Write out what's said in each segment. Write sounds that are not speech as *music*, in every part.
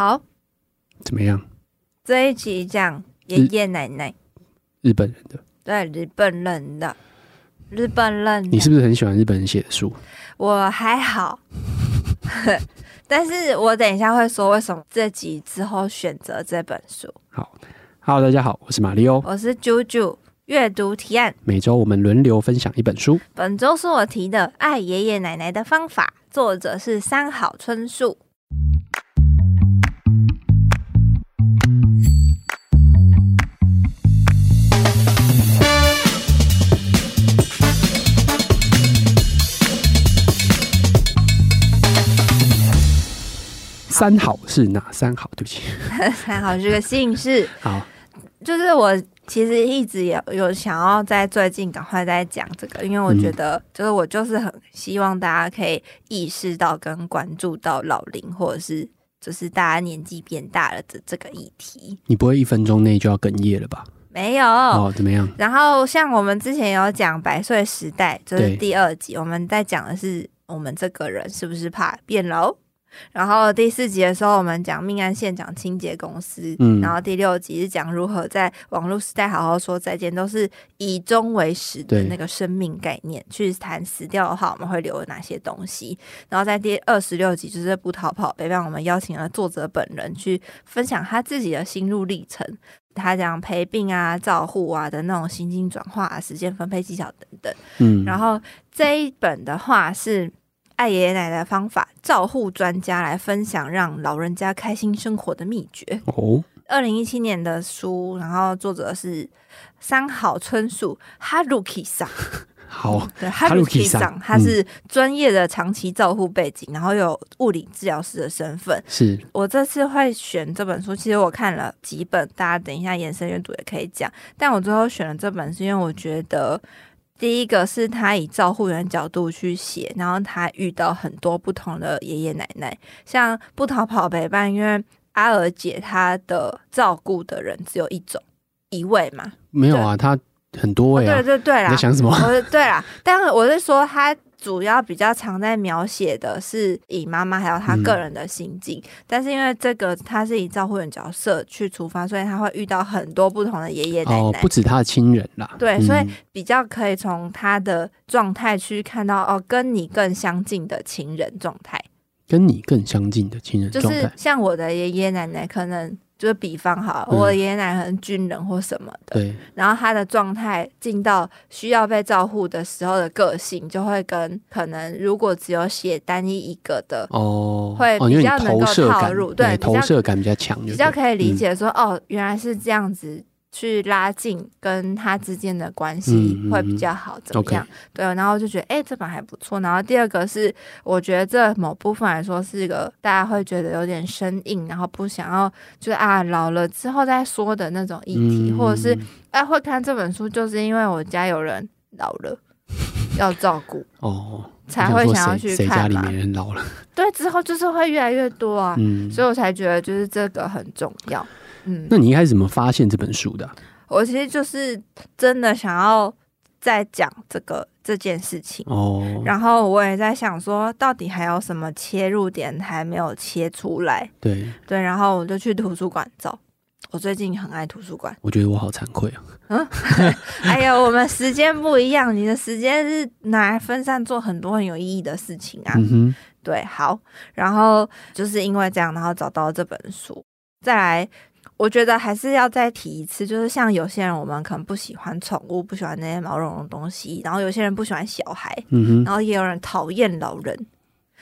好，怎么样？这一集讲爷爷奶奶，日本人的，对，日本人的，日本人。你是不是很喜欢日本人写的书？我还好，*laughs* 但是我等一下会说为什么这集之后选择这本书。好，Hello，大家好，我是马里欧，我是啾啾，阅读提案，每周我们轮流分享一本书。本周是我提的《爱爷爷奶奶的方法》，作者是三好春树。三好是哪三好？对不起，*laughs* 三好是个姓氏。*laughs* 好，就是我其实一直也有想要在最近赶快在讲这个，因为我觉得就是我就是很希望大家可以意识到跟关注到老龄或者是就是大家年纪变大了的这个议题。你不会一分钟内就要哽咽了吧？没有哦，怎么样？然后像我们之前有讲百岁时代，就是第二集，我们在讲的是我们这个人是不是怕变老。然后第四集的时候，我们讲命案现场清洁公司。嗯，然后第六集是讲如何在网络时代好好说再见，都是以终为始的那个生命概念去谈死掉的话，我们会留哪些东西。然后在第二十六集就是不逃跑，陪伴我们邀请了作者本人去分享他自己的心路历程，他讲陪病啊、照护啊的那种心境转化、啊、时间分配技巧等等。嗯，然后这一本的话是。爱爷爷奶奶的方法，照护专家来分享让老人家开心生活的秘诀。哦，二零一七年的书，然后作者是三好春树 *laughs* 哈鲁基桑。好，对哈鲁基桑，他是专业的长期照护背景，然后有物理治疗师的身份。是我这次会选这本书，其实我看了几本，大家等一下延伸阅读也可以讲。但我最后选了这本，是因为我觉得。第一个是他以照护员角度去写，然后他遇到很多不同的爷爷奶奶，像不逃跑陪伴，因为阿尔姐她的照顾的人只有一种一位嘛，没有啊，他很多位啊，对对对啦，你在想什么？我是对啦，但我是说他。主要比较常在描写的是以妈妈还有她个人的心境，嗯、但是因为这个他是以照护员角色去出发，所以他会遇到很多不同的爷爷奶奶，哦，不止他的亲人啦。对，嗯、所以比较可以从他的状态去看到哦，跟你更相近的亲人状态，跟你更相近的亲人状态，就是像我的爷爷奶奶可能。就是比方哈，我的爷爷奶奶可能军人或什么的，对，然后他的状态进到需要被照顾的时候的个性，就会跟可能如果只有写单一一个的哦，会比较能够套入，对，投射感比较强，比较可以理解说哦，原来是这样子。去拉近跟他之间的关系会比较好，怎么样？嗯嗯 okay. 对，然后就觉得哎、欸，这本还不错。然后第二个是，我觉得这某部分来说是一个大家会觉得有点生硬，然后不想要就是啊老了之后再说的那种议题，嗯、或者是哎、啊、会看这本书，就是因为我家有人老了要照顾哦，才会想要去看。家里面人老了，对，之后就是会越来越多啊，嗯、所以我才觉得就是这个很重要。嗯，那你一开始怎么发现这本书的啊？我其实就是真的想要再讲这个这件事情哦，然后我也在想说，到底还有什么切入点还没有切出来？对对，然后我就去图书馆找。我最近很爱图书馆，我觉得我好惭愧啊。嗯，*laughs* 哎呀，我们时间不一样，你的时间是拿来分散做很多很有意义的事情啊。嗯哼，对，好，然后就是因为这样，然后找到了这本书，再来。我觉得还是要再提一次，就是像有些人，我们可能不喜欢宠物，不喜欢那些毛茸茸的东西，然后有些人不喜欢小孩，嗯哼，然后也有人讨厌老人，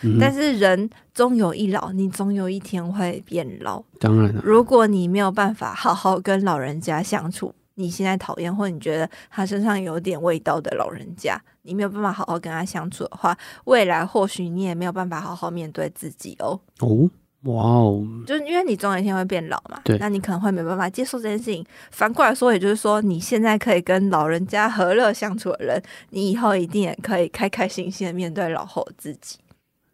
嗯，但是人终有一老，你总有一天会变老。当然了，如果你没有办法好好跟老人家相处，你现在讨厌或你觉得他身上有点味道的老人家，你没有办法好好跟他相处的话，未来或许你也没有办法好好面对自己哦。哦。哇哦！就是因为你总有一天会变老嘛，对，那你可能会没办法接受这件事情。反过来说，也就是说，你现在可以跟老人家和乐相处的人，你以后一定也可以开开心心的面对老后自己。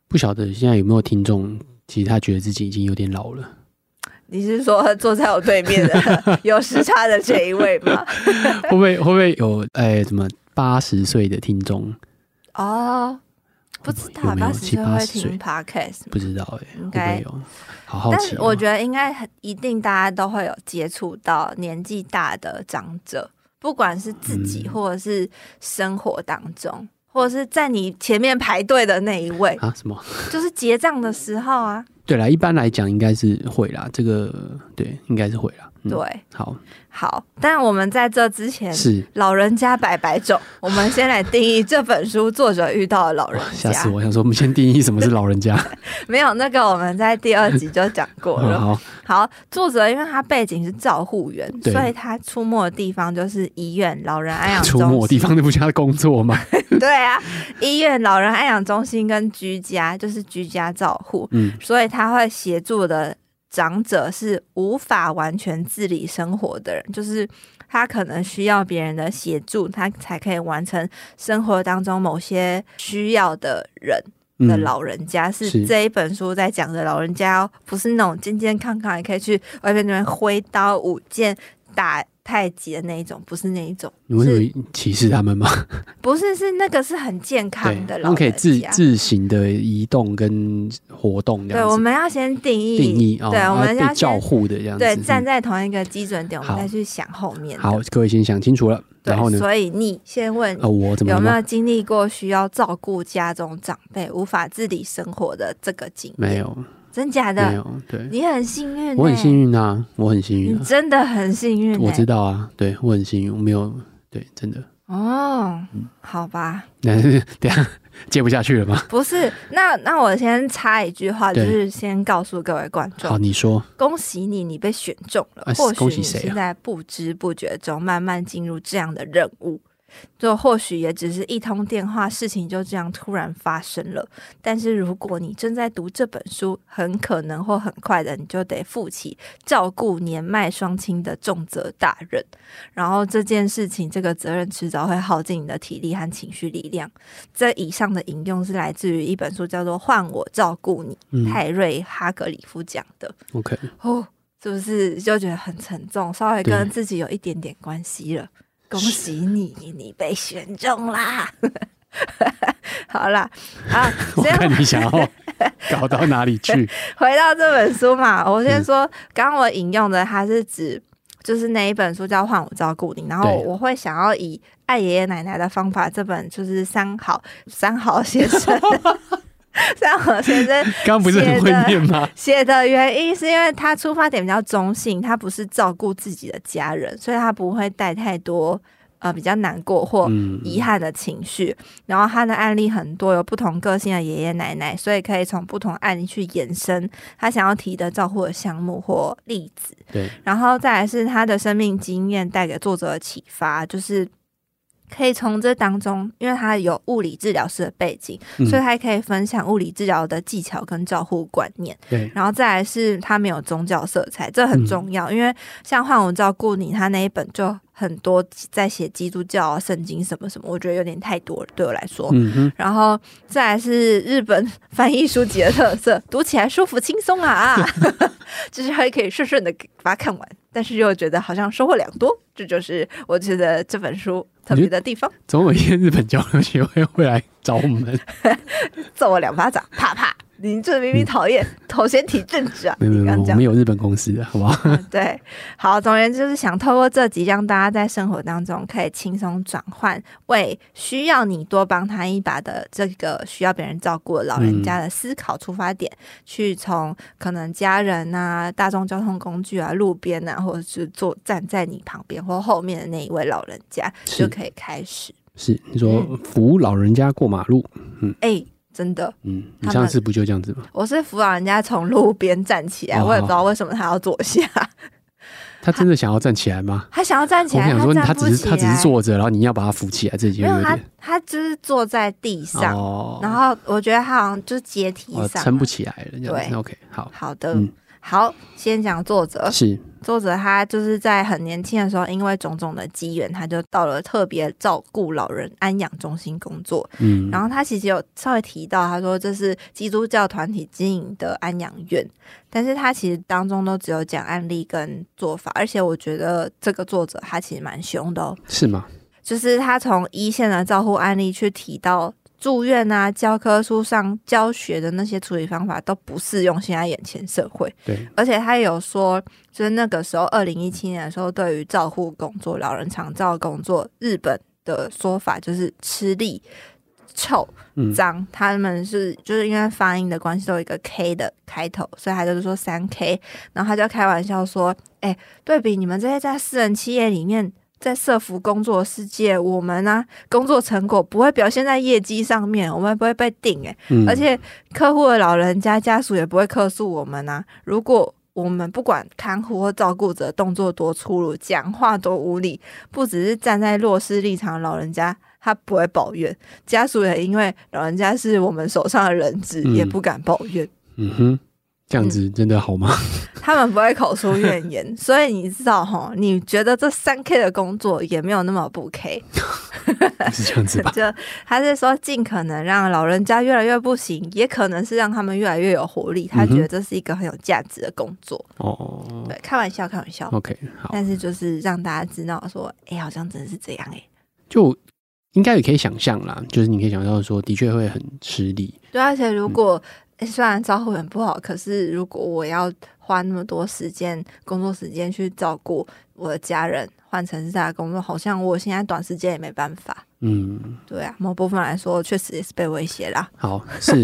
不晓得现在有没有听众，其实他觉得自己已经有点老了。你是说坐在我对面的 *laughs* 有时差的这一位吗？*laughs* 会不会会不会有哎，什么八十岁的听众？哦。不知道有没有八十岁会七八十岁听 podcast，不知道哎、欸，应该有，好好奇、哦。但我觉得应该很一定，大家都会有接触到年纪大的长者，不管是自己或者是生活当中，嗯、或者是在你前面排队的那一位啊？什么？就是结账的时候啊？对啦，一般来讲应该是会啦，这个对，应该是会啦。嗯、对，好。好，但我们在这之前，是老人家百百种。*laughs* 我们先来定义这本书作者遇到的老人家。吓死我！想说，我们先定义什么是老人家。*laughs* 没有那个，我们在第二集就讲过了。好，好，作者因为他背景是照护员，所以他出没的地方就是医院、老人安养中心。*laughs* 出没的地方，那不是他的工作吗？对啊，医院、老人安养中心跟居家就是居家照护。嗯，所以他会协助的。长者是无法完全自理生活的人，就是他可能需要别人的协助，他才可以完成生活当中某些需要的人的老人家，嗯、是这一本书在讲的老人家，哦，不是那种健健康康，也可以去外面那边挥刀舞剑打。太极的那一种，不是那一种。你会歧视他们吗？*laughs* 不是，是那个是很健康的老人家，他们可以自自行的移动跟活动。对，我们要先定义定义，哦、对，我们要照护的这样子。对，站在同一个基准点，我们再去想后面。好，各位先想清楚了。然后呢？所以你先问，哦，我怎么有没有经历过需要照顾家中长辈无法自理生活的这个经验？没有。真假的？没有，对，你很幸运、欸，我很幸运啊，我很幸运、啊，你真的很幸运、欸，我知道啊，对我很幸运，我没有，对，真的。哦，嗯、好吧，那 *laughs* 等下接不下去了吗？不是，那那我先插一句话，就是先告诉各位观众，好，你说，恭喜你，你被选中了，啊、或许你是在不知不觉中慢慢进入这样的任务。就或许也只是一通电话，事情就这样突然发生了。但是如果你正在读这本书，很可能或很快的，你就得负起照顾年迈双亲的重责大任。然后这件事情，这个责任迟早会耗尽你的体力和情绪力量。这以上的引用是来自于一本书，叫做《换我照顾你》，嗯、泰瑞哈格里夫讲的。OK，哦，是不是就觉得很沉重？稍微跟自己有一点点关系了。恭喜你，你被选中啦！*laughs* 好啦，啊，*laughs* 我看你想要搞到哪里去？*laughs* 回到这本书嘛，我先说，刚刚我引用的，它是指就是那一本书叫《换我照顾你》，然后我会想要以爱爷爷奶奶的方法，这本就是三好三好先生。*laughs* 三好先生刚不是很会念吗？写的原因是因为他出发点比较中性，他不是照顾自己的家人，所以他不会带太多呃比较难过或遗憾的情绪。嗯、然后他的案例很多，有不同个性的爷爷奶奶，所以可以从不同案例去延伸他想要提的照顾的项目或例子。对，然后再来是他的生命经验带给作者的启发，就是。可以从这当中，因为他有物理治疗师的背景，嗯、所以他可以分享物理治疗的技巧跟照护观念。对，然后再来是他没有宗教色彩，这很重要，嗯、因为像换我照顾你，他那一本就很多在写基督教啊、圣经什么什么，我觉得有点太多了，对我来说。嗯哼。然后再来是日本翻译书籍的特色，读起来舒服轻松啊，*laughs* *laughs* 就是还可以顺顺的把它看完，但是又觉得好像收获良多，这就是我觉得这本书。特别的地方，总有一天日本交流协会会来找我们，*laughs* 揍我两巴掌，啪啪。你这明明讨厌 *laughs* 头衔体正直啊！没有没有，我们有日本公司的，好不好？嗯、对，*laughs* 好，总而言之就是想透过这集，让大家在生活当中可以轻松转换，为需要你多帮他一把的这个需要别人照顾的老人家的思考出发点，嗯、去从可能家人啊、大众交通工具啊、路边啊，或者是坐站在你旁边或后面的那一位老人家，就可以开始。是你说扶老人家过马路？嗯，哎、欸。真的，嗯，你上次不就这样子吗？我是扶老人家从路边站起来，哦、我也不知道为什么他要坐下。*laughs* 他真的想要站起来吗？他，他想要站起来。我想说，他他只是他只是坐着，然后你要把他扶起来，这就有点。他他就是坐在地上，哦、然后我觉得他好像就是阶梯上撑、哦、不起来了。对，OK，好好的，嗯、好，先讲作者是。作者他就是在很年轻的时候，因为种种的机缘，他就到了特别照顾老人安养中心工作。嗯，然后他其实有稍微提到，他说这是基督教团体经营的安养院，但是他其实当中都只有讲案例跟做法，而且我觉得这个作者他其实蛮凶的哦。是吗？就是他从一线的照护案例去提到。住院啊，教科书上教学的那些处理方法都不适用现在眼前社会。对，而且他有说，就是那个时候二零一七年的时候，对于照护工作、老人长照工作，日本的说法就是吃力。臭、脏、嗯，他们是就是因为发音的关系，都有一个 K 的开头，所以他就是说三 K。然后他就开玩笑说：“哎、欸，对比你们这些在私人企业里面在社福工作世界，我们呢、啊、工作成果不会表现在业绩上面，我们不会被定哎、嗯，而且客户的老人家家属也不会客诉我们啊。如果我们不管看护或照顾者动作多粗鲁，讲话多无理，不只是站在弱势立场老人家。”他不会抱怨，家属也因为老人家是我们手上的人质，嗯，也不敢抱怨。嗯哼，这样子真的好吗？嗯、*laughs* 他们不会口出怨言，*laughs* 所以你知道哈？你觉得这三 K 的工作也没有那么不 K，*laughs* 是这样子吧？就他是说，尽可能让老人家越来越不行，也可能是让他们越来越有活力。他觉得这是一个很有价值的工作。哦、嗯，对，开玩笑，开玩笑。OK，好。但是就是让大家知道说，哎、欸，好像真的是这样哎、欸，就。应该也可以想象啦，就是你可以想象说，的确会很吃力。对，而且如果、虽然照顾很不好，可是如果我要花那么多时间、工作时间去照顾我的家人，换成是他的工作，好像我现在短时间也没办法。嗯，对啊，某部分来说，确实也是被威胁啦。好，是，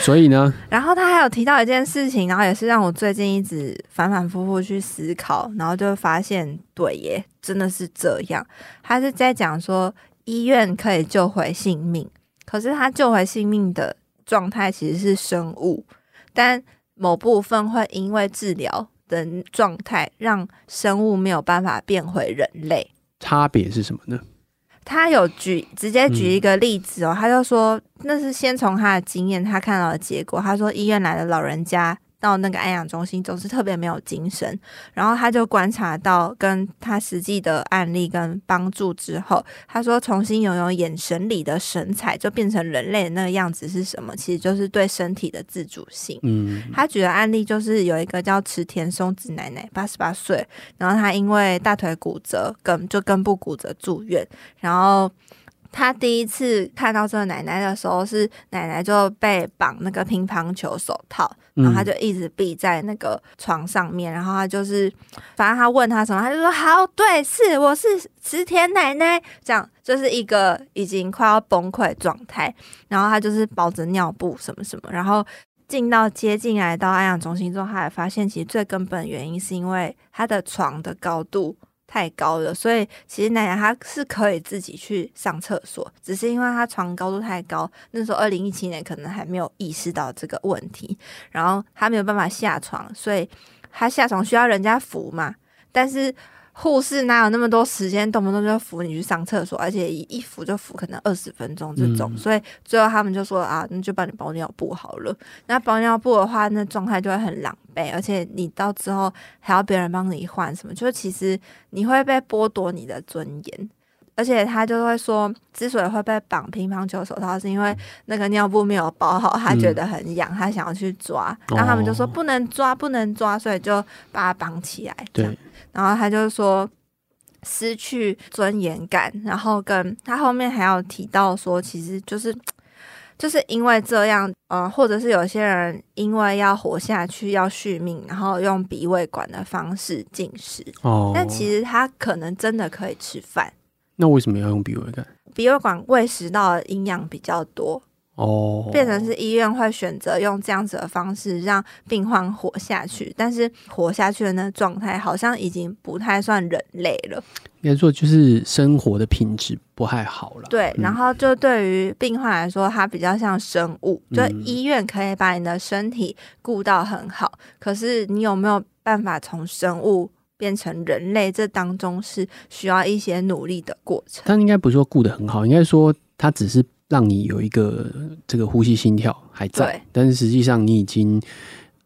所以呢，*laughs* 然后他还有提到一件事情，然后也是让我最近一直反反复复去思考，然后就发现，对耶，真的是这样。他是在讲说。医院可以救回性命，可是他救回性命的状态其实是生物，但某部分会因为治疗的状态让生物没有办法变回人类。差别是什么呢？他有举直接举一个例子哦，他就说那是先从他的经验，他看到的结果。他说医院来的老人家。到那个安养中心总是特别没有精神，然后他就观察到跟他实际的案例跟帮助之后，他说重新拥有眼神里的神采，就变成人类的那个样子是什么？其实就是对身体的自主性。嗯，他举的案例就是有一个叫池田松子奶奶，八十八岁，然后她因为大腿骨折，跟就根部骨折住院，然后。他第一次看到这个奶奶的时候，是奶奶就被绑那个乒乓球手套，然后他就一直闭在那个床上面，然后他就是，反正他问他什么，他就说好，对，是我是池田奶奶，这样就是一个已经快要崩溃状态，然后他就是包着尿布什么什么，然后进到接进来到安养中心之后，他还发现其实最根本原因是因为他的床的高度。太高了，所以其实奶奶她是可以自己去上厕所，只是因为她床高度太高，那时候二零一七年可能还没有意识到这个问题，然后她没有办法下床，所以她下床需要人家扶嘛，但是。护士哪有那么多时间，动不动就扶你去上厕所，而且一一扶就扶可能二十分钟这种，嗯，所以最后他们就说啊，那就帮你包尿布好了。那包尿布的话，那状态就会很狼狈，而且你到之后还要别人帮你换什么，就其实你会被剥夺你的尊严。而且他就会说，之所以会被绑乒乓球手套，是因为那个尿布没有包好，他觉得很痒，他想要去抓，然后他们就说不能抓，不能抓，所以就把他绑起来。对。然后他就说失去尊严感，然后跟他后面还有提到说，其实就是就是因为这样，呃，或者是有些人因为要活下去要续命，然后用鼻胃管的方式进食。哦，但其实他可能真的可以吃饭。那为什么要用鼻胃管？鼻胃管胃食道的营养比较多。哦，变成是医院会选择用这样子的方式让病患活下去，但是活下去的那状态好像已经不太算人类了。应该说就是生活的品质不太好了。对，然后就对于病患来说，它比较像生物，就医院可以把你的身体顾到很好，嗯，可是你有没有办法从生物变成人类？这当中是需要一些努力的过程。但应该不是说顾得很好，应该说它只是。让你有一个这个呼吸心跳还在，但是实际上你已经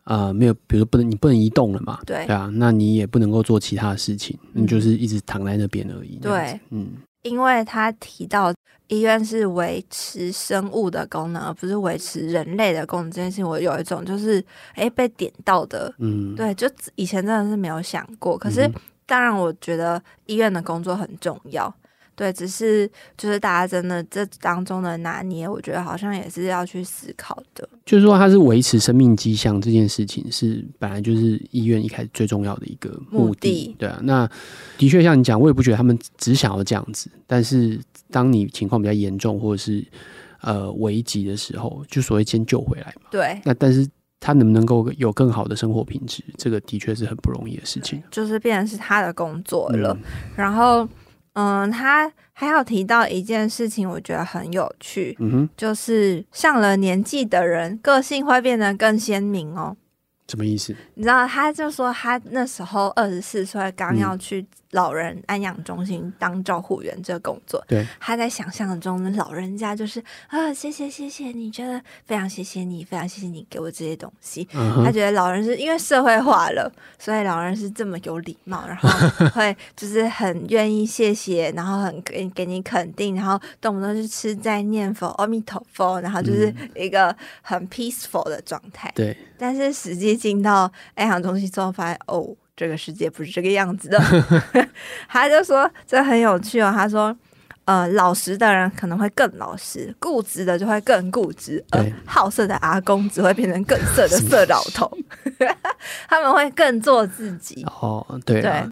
啊、呃、没有，比如说不能你不能移动了嘛，对，对啊，那你也不能够做其他的事情，你就是一直躺在那边而已。对，嗯，因为他提到医院是维持生物的功能，而不是维持人类的功能，这件事情我有一种就是哎被点到的，嗯，对，就以前真的是没有想过，可是当然我觉得医院的工作很重要。对，只是就是大家真的这当中的拿捏，我觉得好像也是要去思考的。就是说，它是维持生命迹象这件事情，是本来就是医院一开始最重要的一个目的。目的对啊，那的确像你讲，我也不觉得他们只想要这样子。但是当你情况比较严重或者是呃危急的时候，就所谓先救回来嘛。对。那但是他能不能够有更好的生活品质，这个的确是很不容易的事情。就是变成是他的工作了，嗯、然后。嗯，他还有提到一件事情，我觉得很有趣，嗯哼，就是上了年纪的人，个性会变得更鲜明哦。什么意思？你知道，他就说他那时候二十四岁，刚要去老人安养中心当照护员这个工作。对，他在想象中的老人家就是啊，谢谢谢谢你，觉得非常谢谢你，非常谢谢你给我这些东西。他觉得老人是因为社会化了，所以老人是这么有礼貌，然后 *laughs* 会就是很愿意谢谢，然后很给给你肯定，然后动不动就吃在念佛阿弥陀佛，然后就是一个很 peaceful 的状态。对，但是实际。进到爱航中心之后，发现哦，这个世界不是这个样子的。*laughs* 他就说这很有趣哦。他说，呃，老实的人可能会更老实，固执的就会更固执，而好色的阿公只会变成更色的色老头。*laughs* 他们会更做自己。哦，对对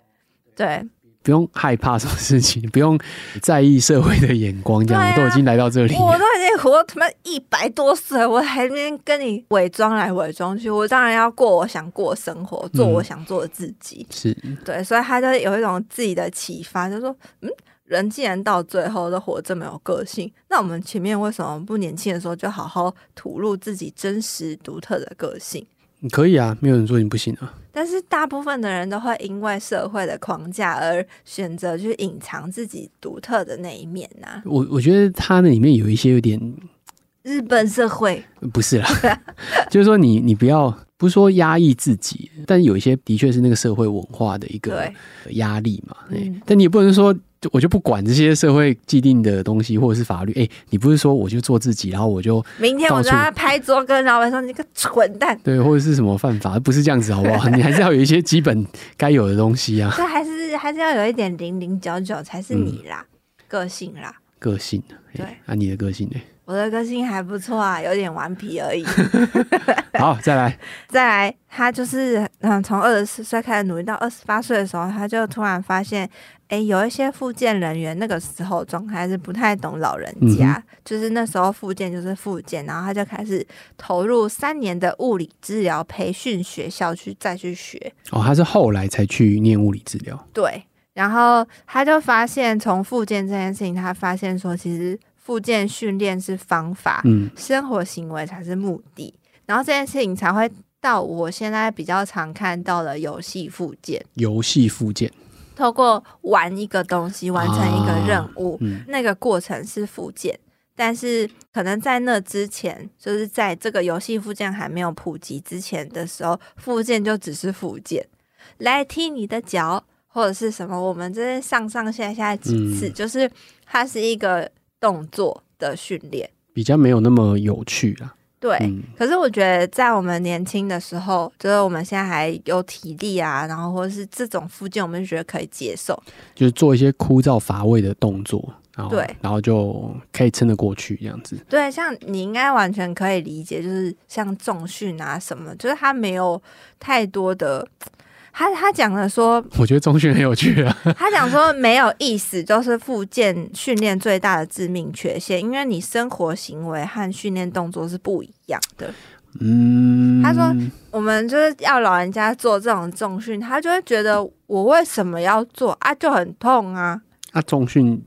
对。不用害怕什么事情，不用在意社会的眼光，这样、啊、我都已经来到这里，我都已经活他妈一百多岁，我还没跟你伪装来伪装去，我当然要过我想过的生活，做我想做的自己。嗯、是对，所以他就有一种自己的启发，就说：嗯，人既然到最后都活这么有个性，那我们前面为什么不年轻的时候就好好吐露自己真实独特的个性？你可以啊，没有人说你不行啊。但是大部分的人都会因为社会的框架而选择去隐藏自己独特的那一面呐、啊。我我觉得他那里面有一些有点日本社会，不是啦，*laughs* 就是说你你不要不是说压抑自己，但有一些的确是那个社会文化的一个压力嘛。嗯、但你也不能说。我就不管这些社会既定的东西，或者是法律。哎、欸，你不是说我就做自己，然后我就明天我就要拍桌跟老板说你个蠢蛋。*laughs* 对，或者是什么犯法，不是这样子，好不好？*laughs* 你还是要有一些基本该有的东西啊。这还是还是要有一点零零九九才是你啦，嗯、个性啦，个性。对，那、啊、你的个性呢？我的个性还不错啊，有点顽皮而已。*laughs* 好，再来，*laughs* 再来。他就是嗯，从二十四岁开始努力到二十八岁的时候，他就突然发现。哎，有一些复健人员那个时候状态是不太懂老人家，嗯、就是那时候复健就是复健，然后他就开始投入三年的物理治疗培训学校去再去学。哦，他是后来才去念物理治疗。对，然后他就发现从复健这件事情，他发现说其实复健训练是方法，嗯，生活行为才是目的，然后这件事情才会到我现在比较常看到的游戏复健。游戏复健。透过玩一个东西完成一个任务，啊嗯、那个过程是复健，但是可能在那之前，就是在这个游戏附件还没有普及之前的时候，附件就只是附件，来踢你的脚或者是什么，我们这边上上下下几次，嗯、就是它是一个动作的训练，比较没有那么有趣啊。对，嗯、可是我觉得在我们年轻的时候，就是我们现在还有体力啊，然后或者是这种附近，我们就觉得可以接受，就是做一些枯燥乏味的动作，然后对，然后就可以撑得过去这样子。对，像你应该完全可以理解，就是像重训啊什么，就是它没有太多的。他他讲了说，*laughs* 我觉得中训很有趣啊。*laughs* 他讲说没有意思，就是复健训练最大的致命缺陷，因为你生活行为和训练动作是不一样的。嗯，他说我们就是要老人家做这种重训，他就会觉得我为什么要做啊？就很痛啊。啊，重训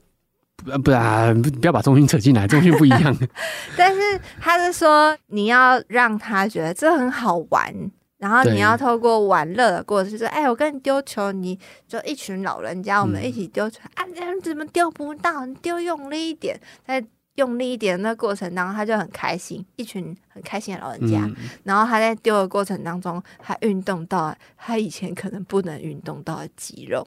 不不啊，不要把重训扯进来，重训不一样。*laughs* 但是他是说你要让他觉得这很好玩。然后你要透过玩乐的过程，说：“哎，我跟你丢球，你就一群老人家，我们一起丢球。嗯、啊，你怎么丢不到？你丢用力一点，在用力一点的那过程当中，他就很开心，一群很开心的老人家。嗯、然后他在丢的过程当中，他运动到他以前可能不能运动到的肌肉。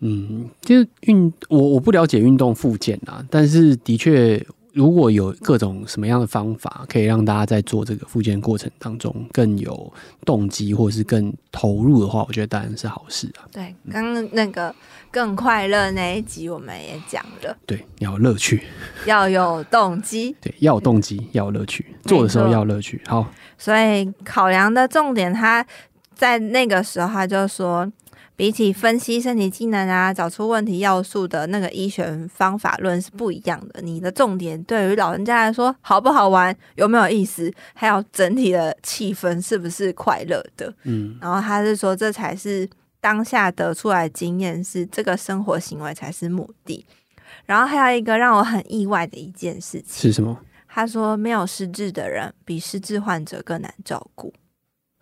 嗯，就是运我我不了解运动复健啊，但是的确。”如果有各种什么样的方法，可以让大家在做这个复健过程当中更有动机，或是更投入的话，我觉得当然是好事啊。对，刚刚那个更快乐那一集我们也讲了，对，要有乐趣，要有动机，对，要有动机，要有乐趣，做的时候要有乐趣。好，所以考量的重点，他在那个时候他就说。比起分析身体机能啊，找出问题要素的那个医学方法论是不一样的。你的重点对于老人家来说，好不好玩，有没有意思，还有整体的气氛是不是快乐的？嗯，然后他是说，这才是当下得出来的经验，是这个生活行为才是目的。然后还有一个让我很意外的一件事情是什么？他说，没有失智的人比失智患者更难照顾。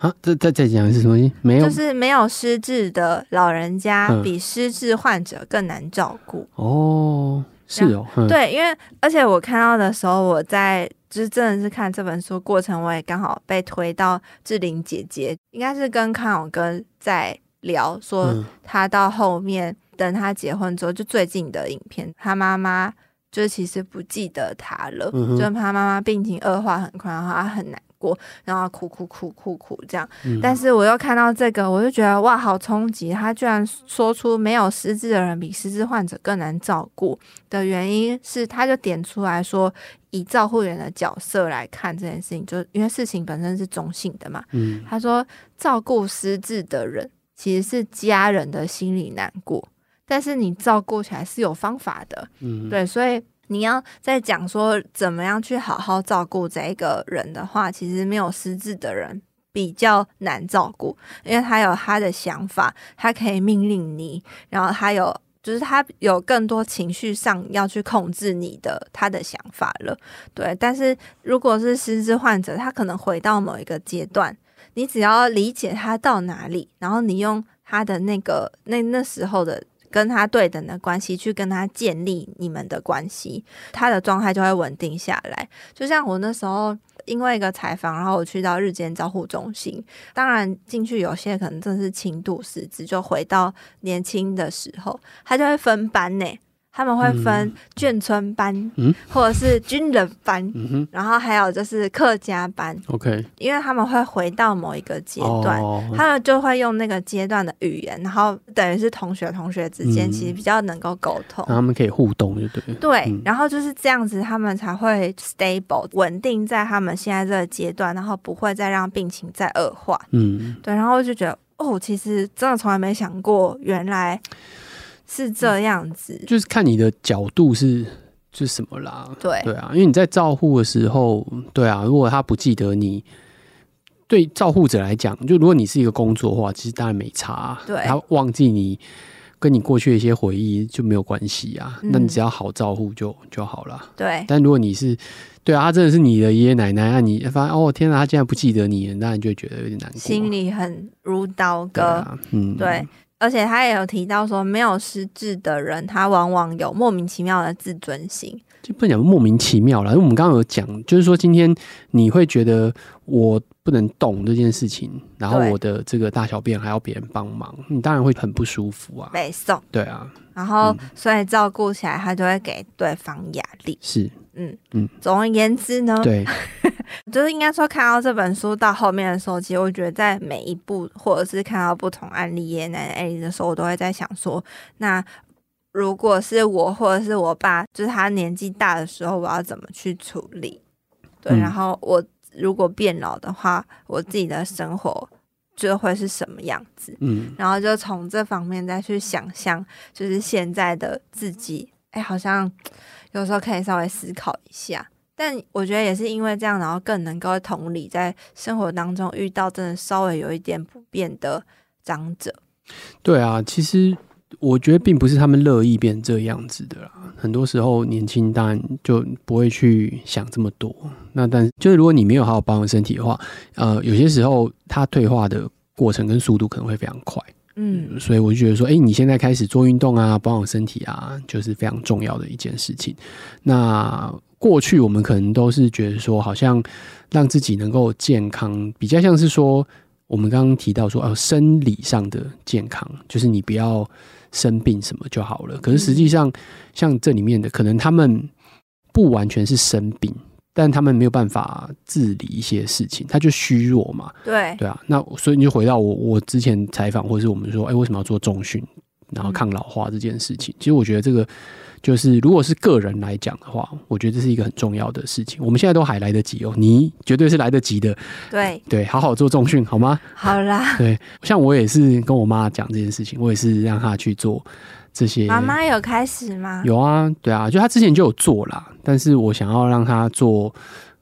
啊，这再再讲的是什么？没有，就是没有失智的老人家比失智患者更难照顾。嗯。哦，是哦，嗯、对，因为而且我看到的时候，我在就是真的是看这本书过程，我也刚好被推到志玲姐姐，应该是跟康永哥在聊，说他到后面等他结婚之后，就最近的影片，他妈妈就是其实不记得他了，嗯、就他妈妈病情恶化很快，然后他很难过。然后哭哭哭哭哭这样，但是我又看到这个，我就觉得哇，好冲击！他居然说出没有失智的人比失智患者更难照顾的原因是，他就点出来说，以照护员的角色来看这件事情，就因为事情本身是中性的嘛。嗯，他说照顾失智的人其实是家人的心理难过，但是你照顾起来是有方法的。嗯，对，所以。你要在讲说怎么样去好好照顾这一个人的话，其实没有失智的人比较难照顾，因为他有他的想法，他可以命令你，然后他有就是他有更多情绪上要去控制你的他的想法了。对，但是如果是失智患者，他可能回到某一个阶段，你只要理解他到哪里，然后你用他的那个那那时候的。跟他对等的关系去跟他建立你们的关系，他的状态就会稳定下来。就像我那时候因为一个采访，然后我去到日间照护中心，当然进去有些可能真的是轻度失智，就回到年轻的时候，他就会分班呢。他们会分眷村班，嗯，或者是军人班，嗯哼，然后还有就是客家班，OK，因为他们会回到某一个阶段，哦，他们就会用那个阶段的语言，然后等于是同学同学之间其实比较能够沟通，他们可以互动，就对，对，嗯，然后就是这样子，他们才会 stable 稳定在他们现在这个阶段，然后不会再让病情再恶化，嗯，对，然后就觉得哦，其实真的从来没想过，原来。是这样子，就是看你的角度是是什么啦。对对啊，因为你在照护的时候，对啊，如果他不记得你，对照护者来讲，就如果你是一个工作的话，其实当然没差。对，他忘记你跟你过去的一些回忆就没有关系啊。那、嗯、你只要好照护就就好了。对，但如果你是对啊，他真的是你的爷爷奶奶，啊你发现哦天哪，他竟然不记得你，那你就会觉得有点难过，心里很如刀割。啊、嗯，对。而且他也有提到说，没有失智的人，他往往有莫名其妙的自尊心。就不讲莫名其妙了，因为我们刚刚有讲，就是说今天你会觉得我不能动这件事情，然后我的这个大小便还要别人帮忙，你当然会很不舒服啊。背诵。对啊。然后，所以照顾起来，他就会给对方压力。是。嗯嗯。总而言之呢，对。*laughs* 就是应该说，看到这本书到后面的时候，其实我觉得在每一步，或者是看到不同案例、爷爷奶奶案例的时候，我都会在想说，那如果是我或者是我爸，就是他年纪大的时候，我要怎么去处理？对，嗯、然后我如果变老的话，我自己的生活就会是什么样子？嗯，然后就从这方面再去想象，就是现在的自己，哎，好像有时候可以稍微思考一下。但我觉得也是因为这样，然后更能够同理在生活当中遇到真的稍微有一点不便的长者。对啊，其实我觉得并不是他们乐意变这样子的啦。很多时候年轻当然就不会去想这么多。那但就是如果你没有好好保养身体的话，呃，有些时候它退化的过程跟速度可能会非常快。嗯，所以我就觉得说，哎，你现在开始做运动啊，保养身体啊，就是非常重要的一件事情。那过去我们可能都是觉得说，好像让自己能够健康，比较像是说，我们刚刚提到说，哦，生理上的健康，就是你不要生病什么就好了。可是实际上，像这里面的，可能他们不完全是生病，但他们没有办法治理一些事情，他就虚弱嘛。对对啊，那所以你就回到我我之前采访，或者是我们说，哎、欸，为什么要做重训，然后抗老化这件事情？嗯、其实我觉得这个。就是，如果是个人来讲的话，我觉得这是一个很重要的事情。我们现在都还来得及哦，你绝对是来得及的。对对，好好做重训好吗？好啦。*laughs* 对，像我也是跟我妈讲这件事情，我也是让她去做这些。妈妈有开始吗？有啊，对啊，就他之前就有做啦，但是我想要让他做。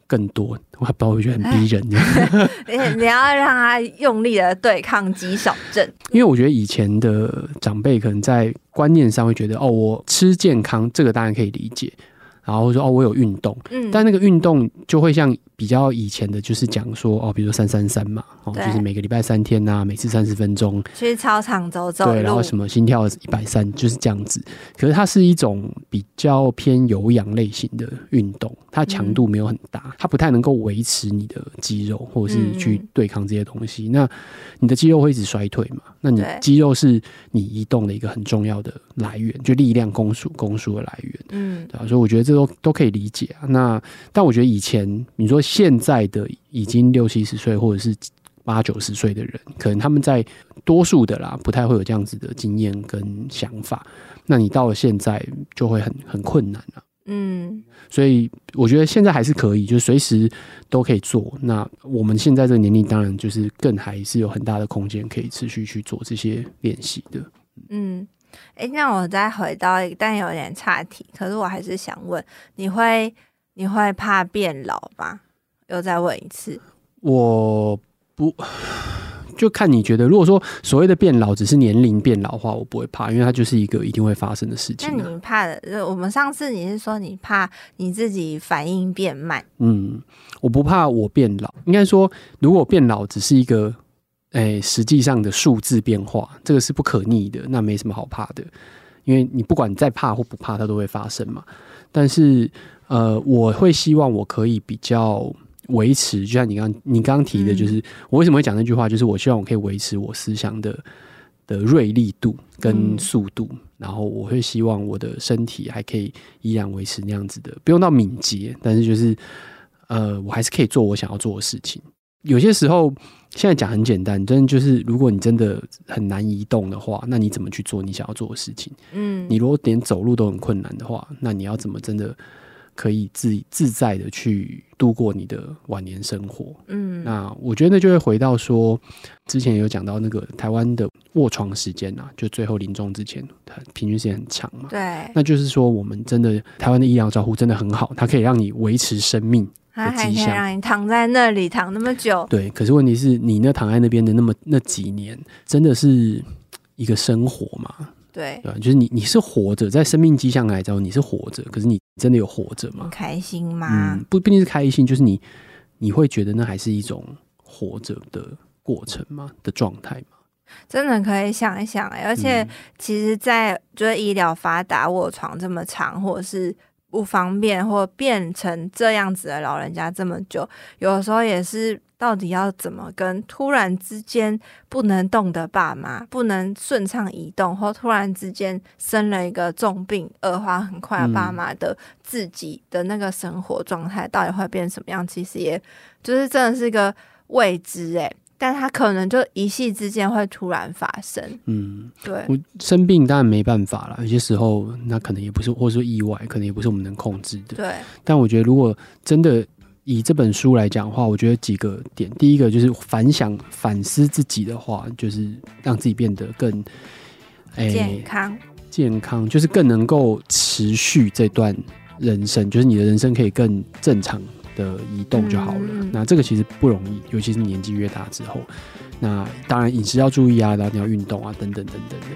更多，我还不知道，我觉得很逼人。*laughs* 你你要让他用力的对抗肌少症，因为我觉得以前的长辈可能在观念上会觉得，哦，我吃健康，这个当然可以理解。然后说哦，我有运动，嗯，但那个运动就会像比较以前的，就是讲说哦，比如说三三三嘛，哦，就是每个礼拜三天呐、啊，每次三十分钟去操场走走，对，然后什么心跳一百三，就是这样子。可是它是一种比较偏有氧类型的运动，它强度没有很大，它不太能够维持你的肌肉，或者是去对抗这些东西。那你的肌肉会一直衰退嘛？那你肌肉是你移动的一个很重要的来源，就力量供输供输的来源，嗯，对吧？所以我觉得这都都可以理解啊。那但我觉得以前你说现在的已经六七十岁或者是八九十岁的人，可能他们在多数的啦，不太会有这样子的经验跟想法。那你到了现在就会很很困难了。嗯，所以我觉得现在还是可以，就是随时都可以做。那我们现在这个年龄，当然就是更还是有很大的空间可以持续去做这些练习的。嗯，哎、欸，那我再回到但有点岔题，可是我还是想问，你会你会怕变老吗？又再问一次，我不。就看你觉得，如果说所谓的变老只是年龄变老的话，我不会怕，因为它就是一个一定会发生的事情啊。那你怕的，我们上次你是说你怕你自己反应变慢？嗯，我不怕我变老，应该说如果变老只是一个，诶，实际上的数字变化，这个是不可逆的，那没什么好怕的，因为你不管再怕或不怕，它都会发生嘛。但是，呃，我会希望我可以比较。维持，就像你刚你刚刚提的，就是我为什么会讲那句话，就是我希望我可以维持我思想的的锐利度跟速度，然后我会希望我的身体还可以依然维持那样子的，不用到敏捷，但是就是呃，我还是可以做我想要做的事情。有些时候现在讲很简单，真的就是如果你真的很难移动的话，那你怎么去做你想要做的事情？嗯，你如果连走路都很困难的话，那你要怎么真的？可以自自在的去度过你的晚年生活。嗯，那我觉得就会回到说，之前有讲到那个台湾的卧床时间啊，就最后临终之前，它平均时间很长嘛。对，那就是说我们真的台湾的医疗照护真的很好，它可以让你维持生命还可以让你躺在那里躺那么久。对，可是问题是你那躺在那边的那么那几年，真的是一个生活嘛？对，对，就是你，你是活着，在生命迹象来讲，你是活着，可是你真的有活着吗？开心吗？嗯，不，不一定是开心，就是你，你会觉得那还是一种活着的过程吗？的状态吗？真的可以想一想，而且其实，在就是医疗发达，卧床这么长，或者是。不方便，或变成这样子的老人家这么久，有的时候也是到底要怎么跟突然之间不能动的爸妈，不能顺畅移动，或突然之间生了一个重病、恶化很快的爸妈的自己的那个生活状态，到底会变什么样？其实也就是真的是一个未知诶。但他可能就一夕之间会突然发生，嗯，对。我生病当然没办法了，有些时候那可能也不是，或者说意外，可能也不是我们能控制的。对。但我觉得，如果真的以这本书来讲的话，我觉得几个点，第一个就是反想、反思自己的话，就是让自己变得更健康，健康就是更能够持续这段人生，就是你的人生可以更正常。的移动就好了。嗯，那这个其实不容易，尤其是年纪越大之后。那当然饮食要注意啊，然后你要运动啊，等等等等的。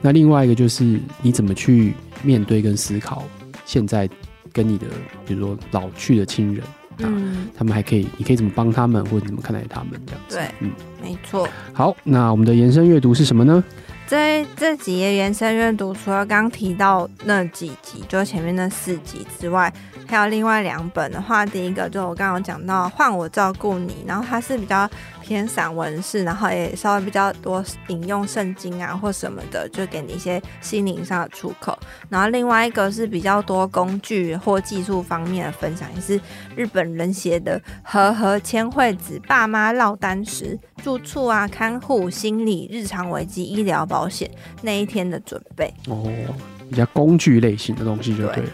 那另外一个就是你怎么去面对跟思考现在跟你的，比如说老去的亲人啊，嗯，他们还可以，你可以怎么帮他们，或者怎么看待他们这样子。对，嗯，没错。好，那我们的延伸阅读是什么呢？这这几页延伸阅读，除了刚提到那几集，就前面那四集之外，还有另外两本的话，第一个就我刚刚讲到《换我照顾你》，然后它是比较偏散文式，然后也稍微比较多引用圣经啊或什么的，就给你一些心灵上的出口。然后另外一个是比较多工具或技术方面的分享，也是日本人写的《和和千惠子爸妈落单时住处啊、看护、心理、日常危机、医疗保险那一天的准备》哦，比较工具类型的东西就对了。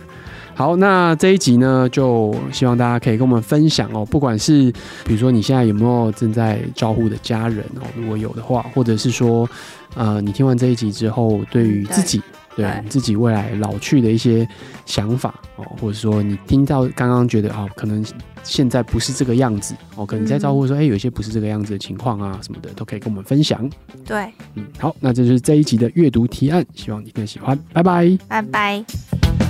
好，那这一集呢，就希望大家可以跟我们分享哦，不管是比如说你现在有没有正在照护的家人哦，如果有的话，或者是说，呃，你听完这一集之后，对于自己，对，对自己未来老去的一些想法哦，或者说你听到刚刚觉得哦，可能现在不是这个样子哦，可能在照顾说，哎、嗯，有一些不是这个样子的情况啊，什么的，都可以跟我们分享。对，嗯，好，那这就是这一集的阅读提案，希望你更喜欢，拜拜，拜拜。